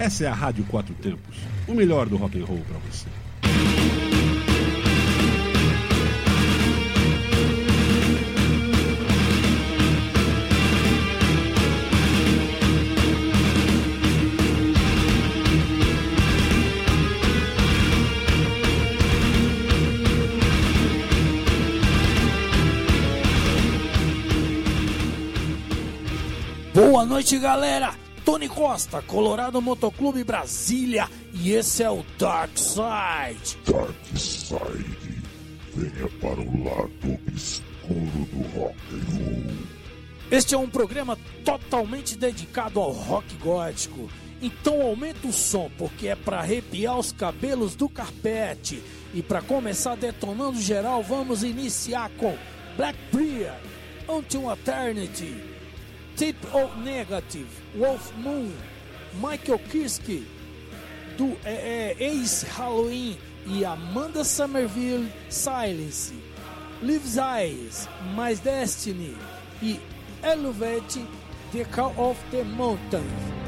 Essa é a Rádio Quatro Tempos, o melhor do rock and roll para você. Boa noite, galera! Tony Costa, Colorado Motoclube Brasília, e esse é o Dark Side. Dark Side, venha para o lado obscuro do rock and roll. Este é um programa totalmente dedicado ao rock gótico. Então aumenta o som, porque é para arrepiar os cabelos do carpete. E para começar detonando geral, vamos iniciar com Black Priya, Until Eternity. Tip O Negative, Wolf Moon, Michael Kiske, do é, é, Ace Halloween e Amanda Somerville Silence, Lives Eyes, My Destiny e Elevate The Call of the Mountain.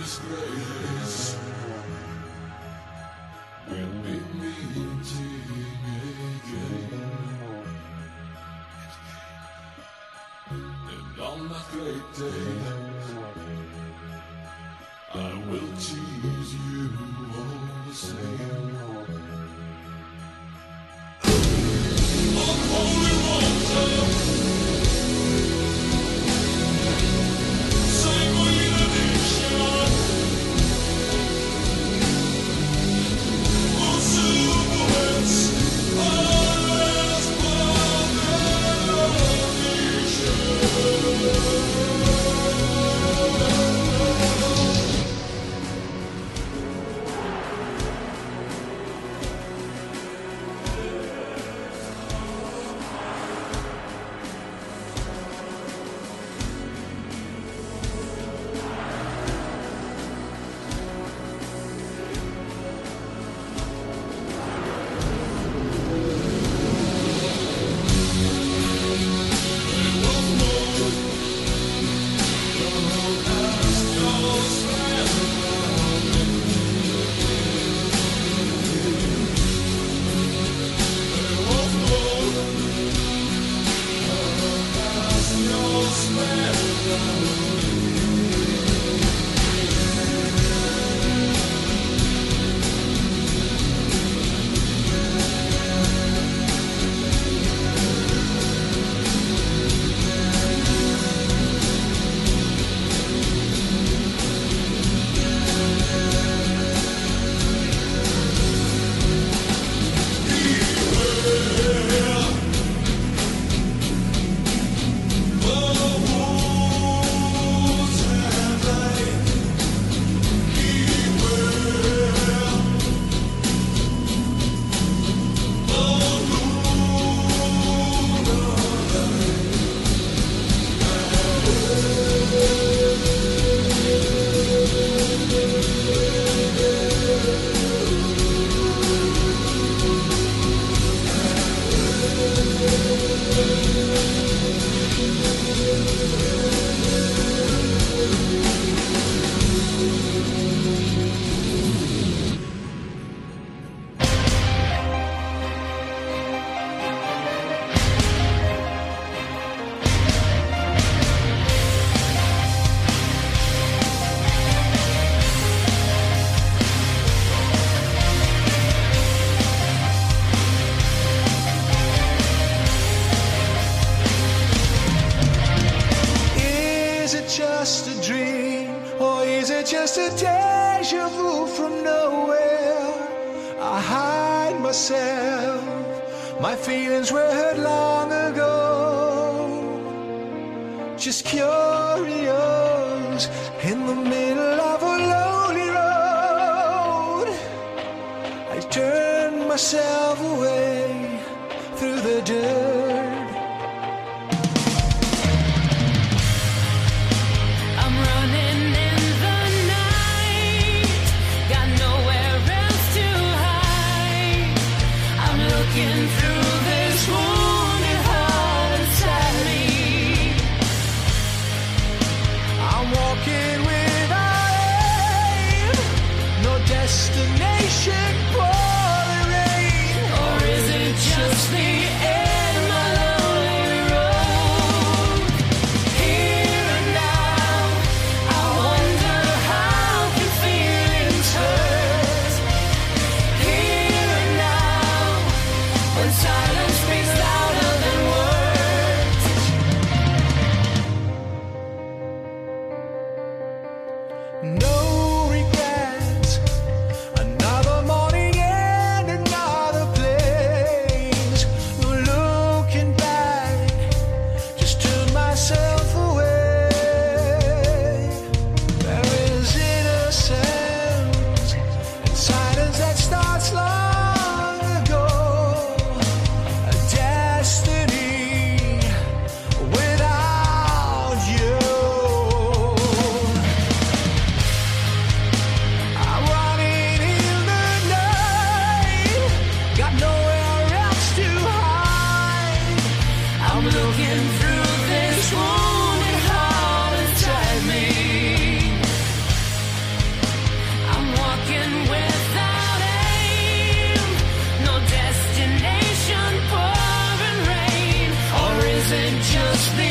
His grace. do. just be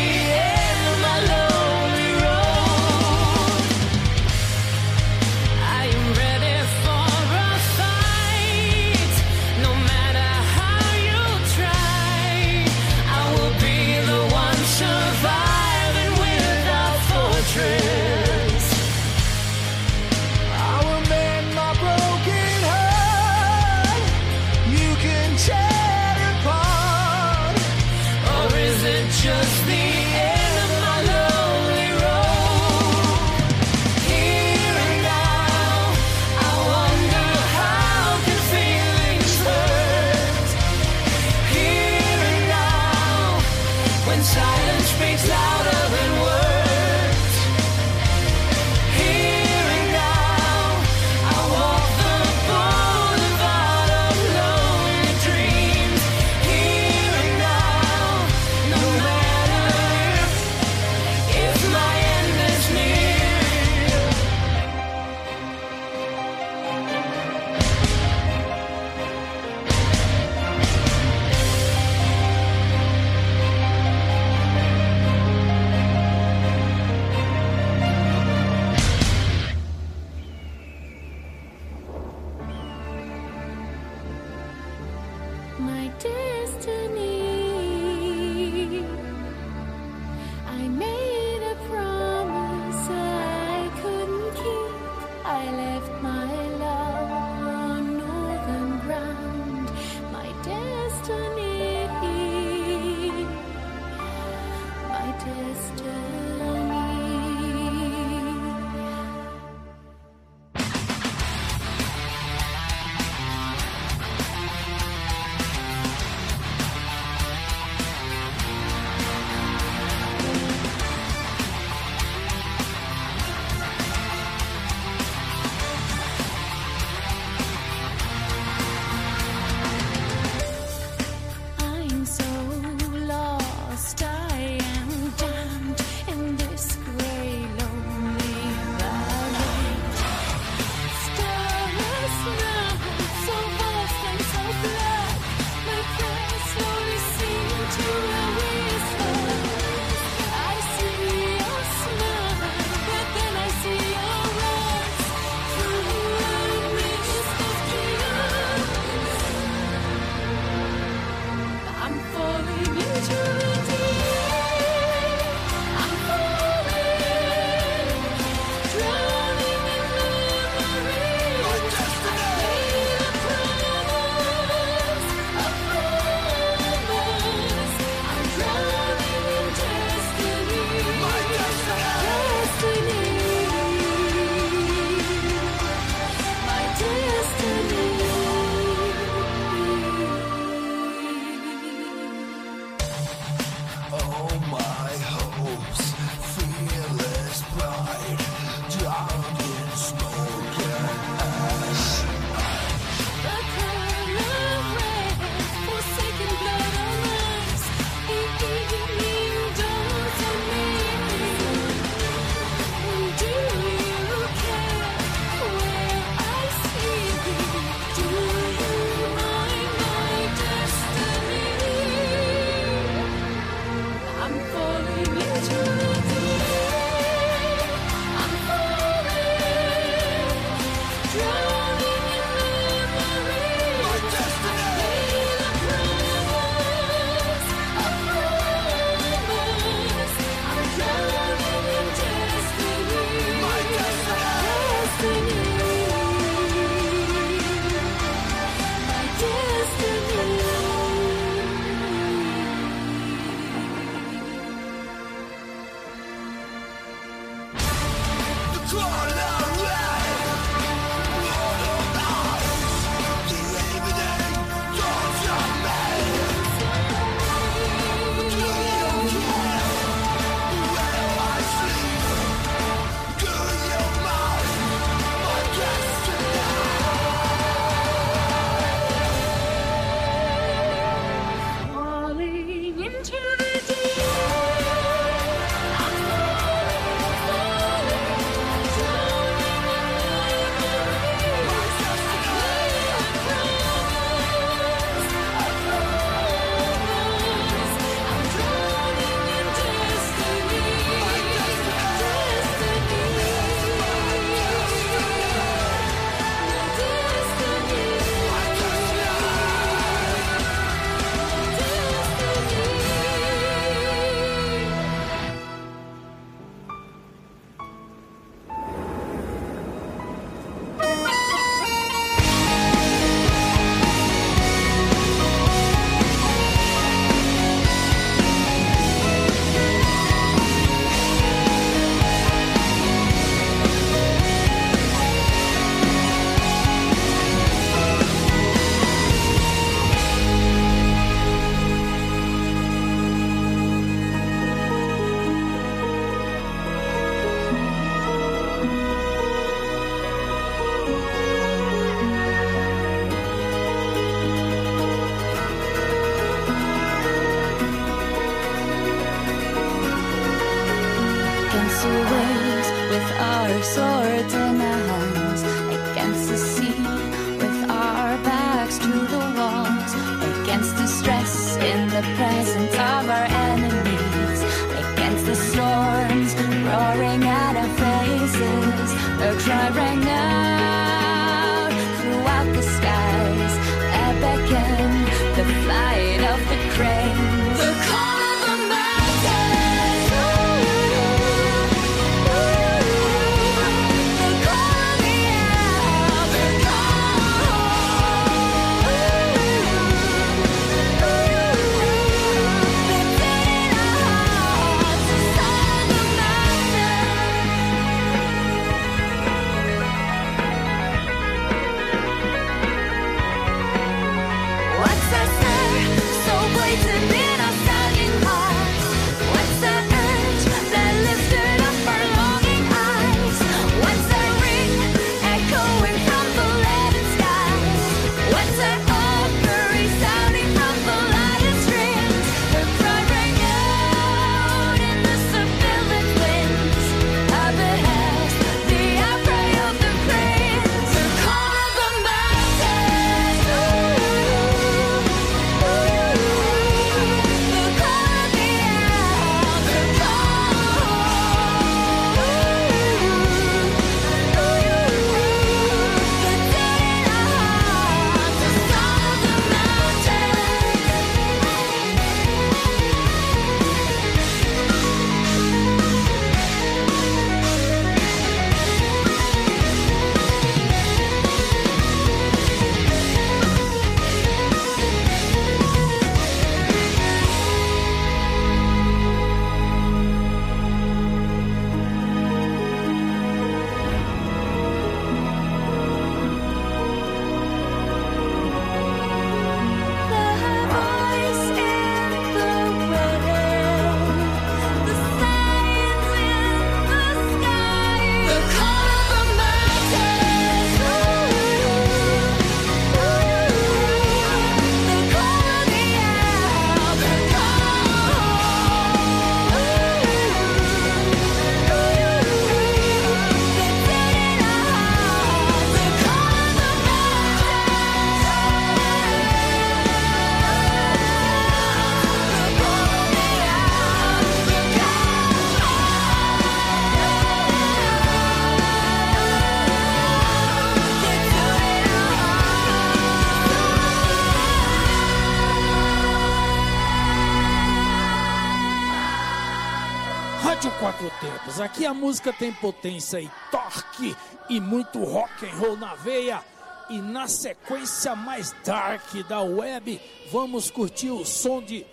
Aqui a música tem potência e torque e muito rock and roll na veia. E na sequência mais dark da web, vamos curtir o som de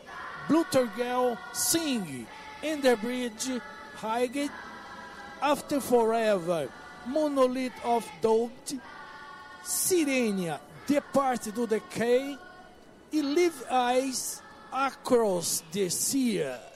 Bluter Girl Sing, Enderbridge, Highgate, After Forever, Monolith of Doubt, Sirenia, Depart do Decay e Live Eyes Across the Sea.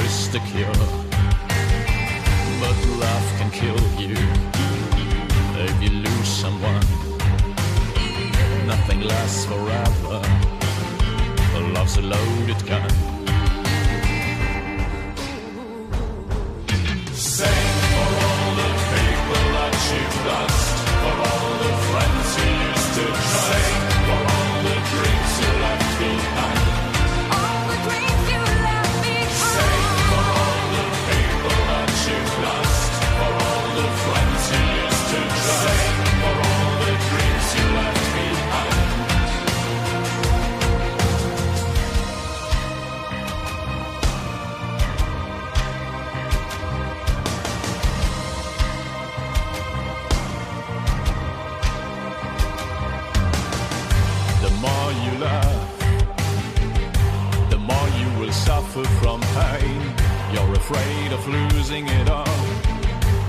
is the cure. But love can kill you if you lose someone. Nothing lasts forever. Love's a loaded gun. of losing it all.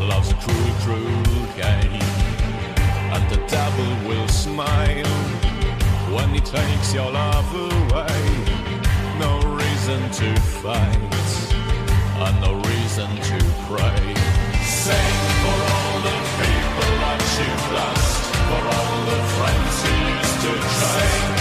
Love's a cruel, cruel game. And the devil will smile when he takes your love away. No reason to fight, and no reason to pray. Sing for all the people that you've lost, for all the friends you used to trust.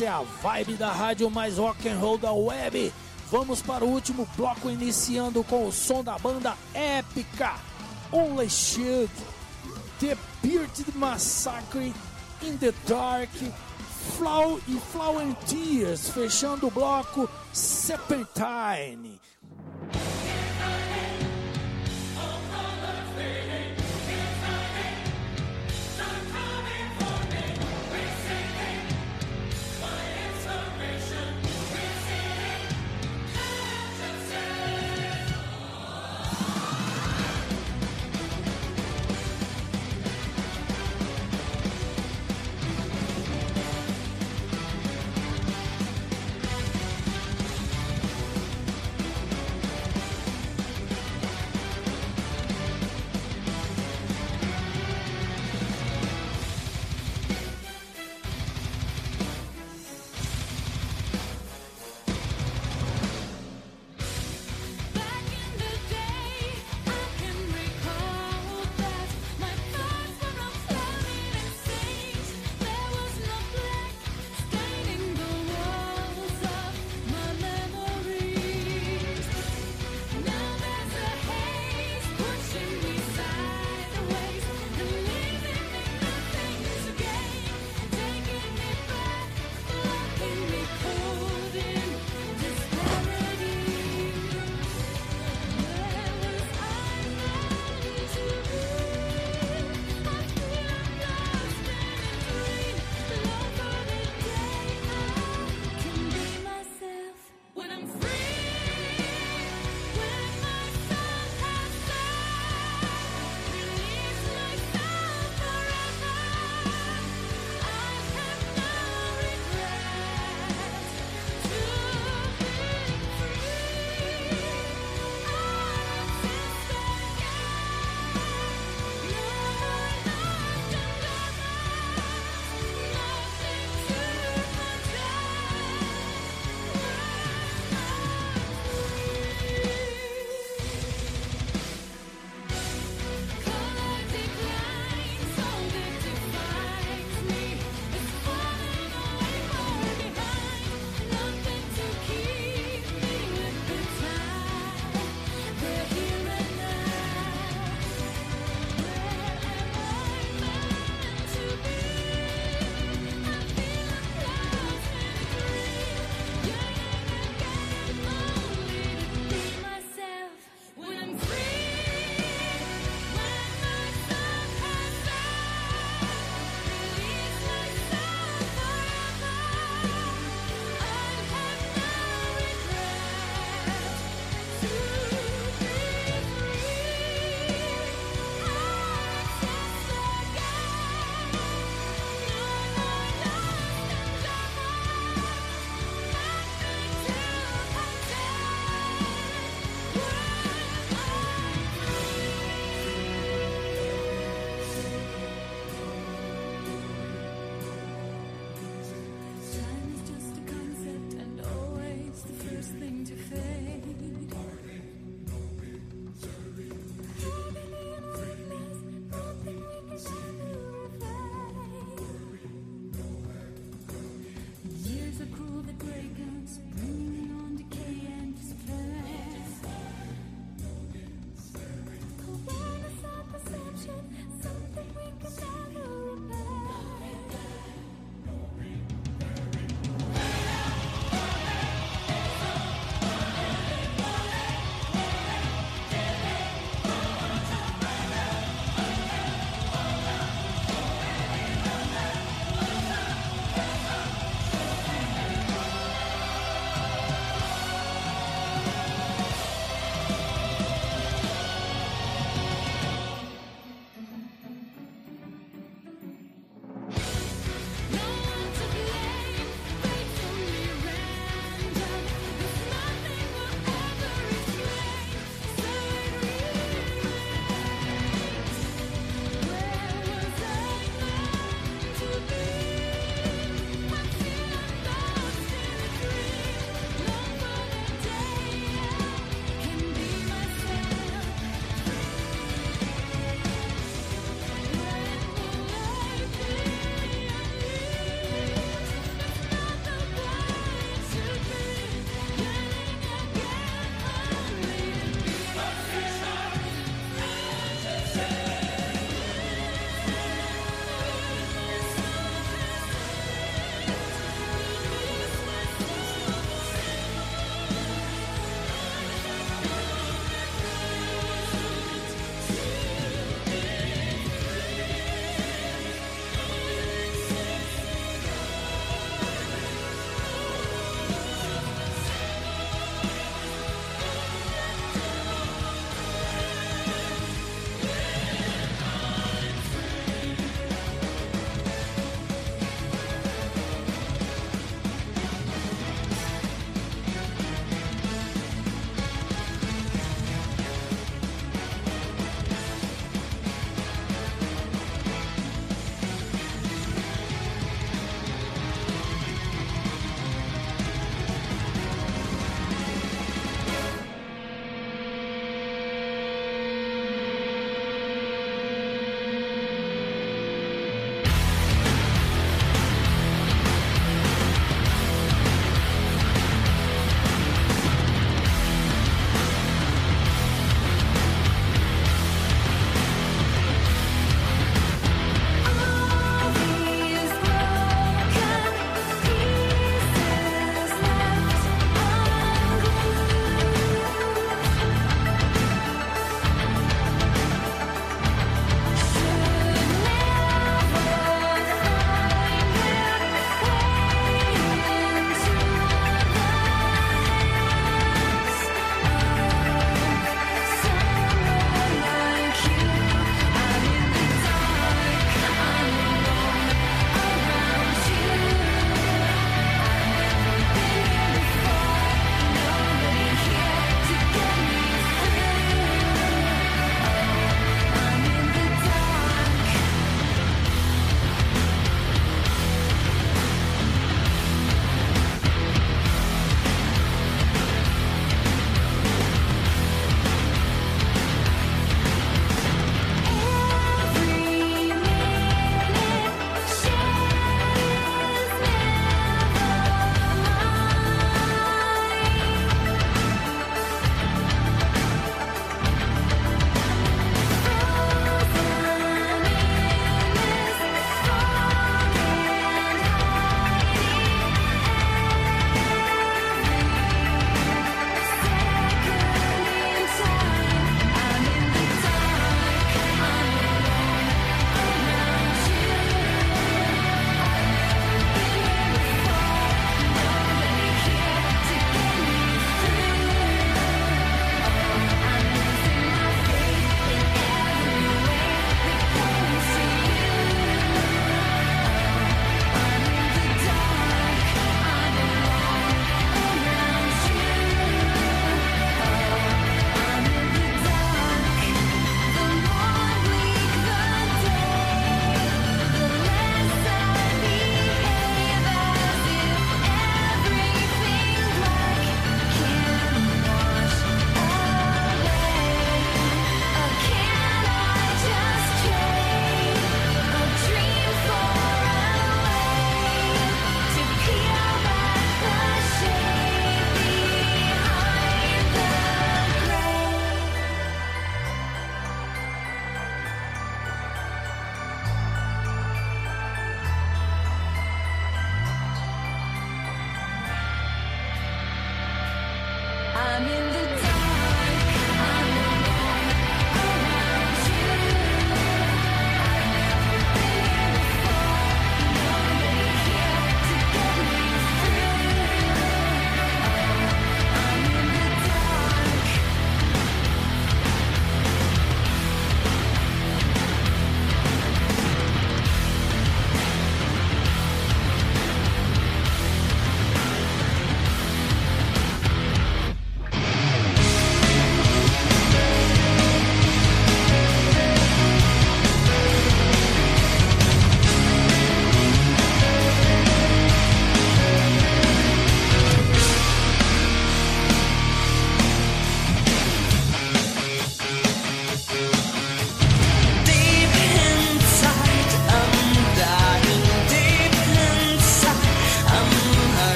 Essa é a vibe da rádio mais rock and roll da web. Vamos para o último bloco iniciando com o som da banda épica Only Shield, The Bearded Massacre, In the Dark, Flow e Flower Tears, fechando o bloco Serpentine.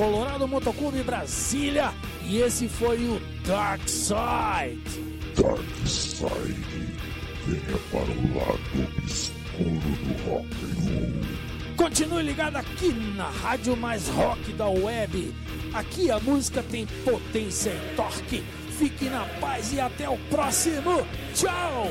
Colorado Motoclube Brasília. E esse foi o Dark Side. Dark Side. Venha para o lado obscuro do rock and roll. Continue ligado aqui na Rádio Mais Rock da Web. Aqui a música tem potência e torque. Fique na paz e até o próximo. Tchau!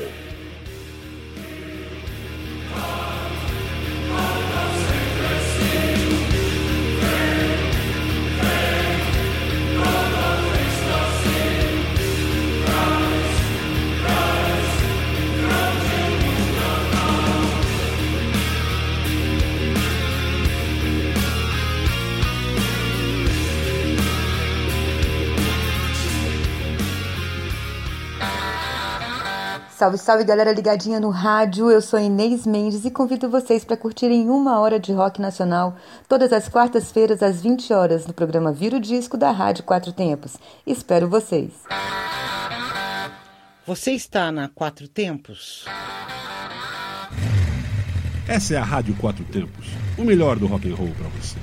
Salve, salve galera ligadinha no rádio. Eu sou Inês Mendes e convido vocês para curtirem uma hora de rock nacional todas as quartas-feiras às 20 horas no programa Vira o Disco da Rádio Quatro Tempos. Espero vocês. Você está na Quatro Tempos? Essa é a Rádio Quatro Tempos, o melhor do rock and roll para você.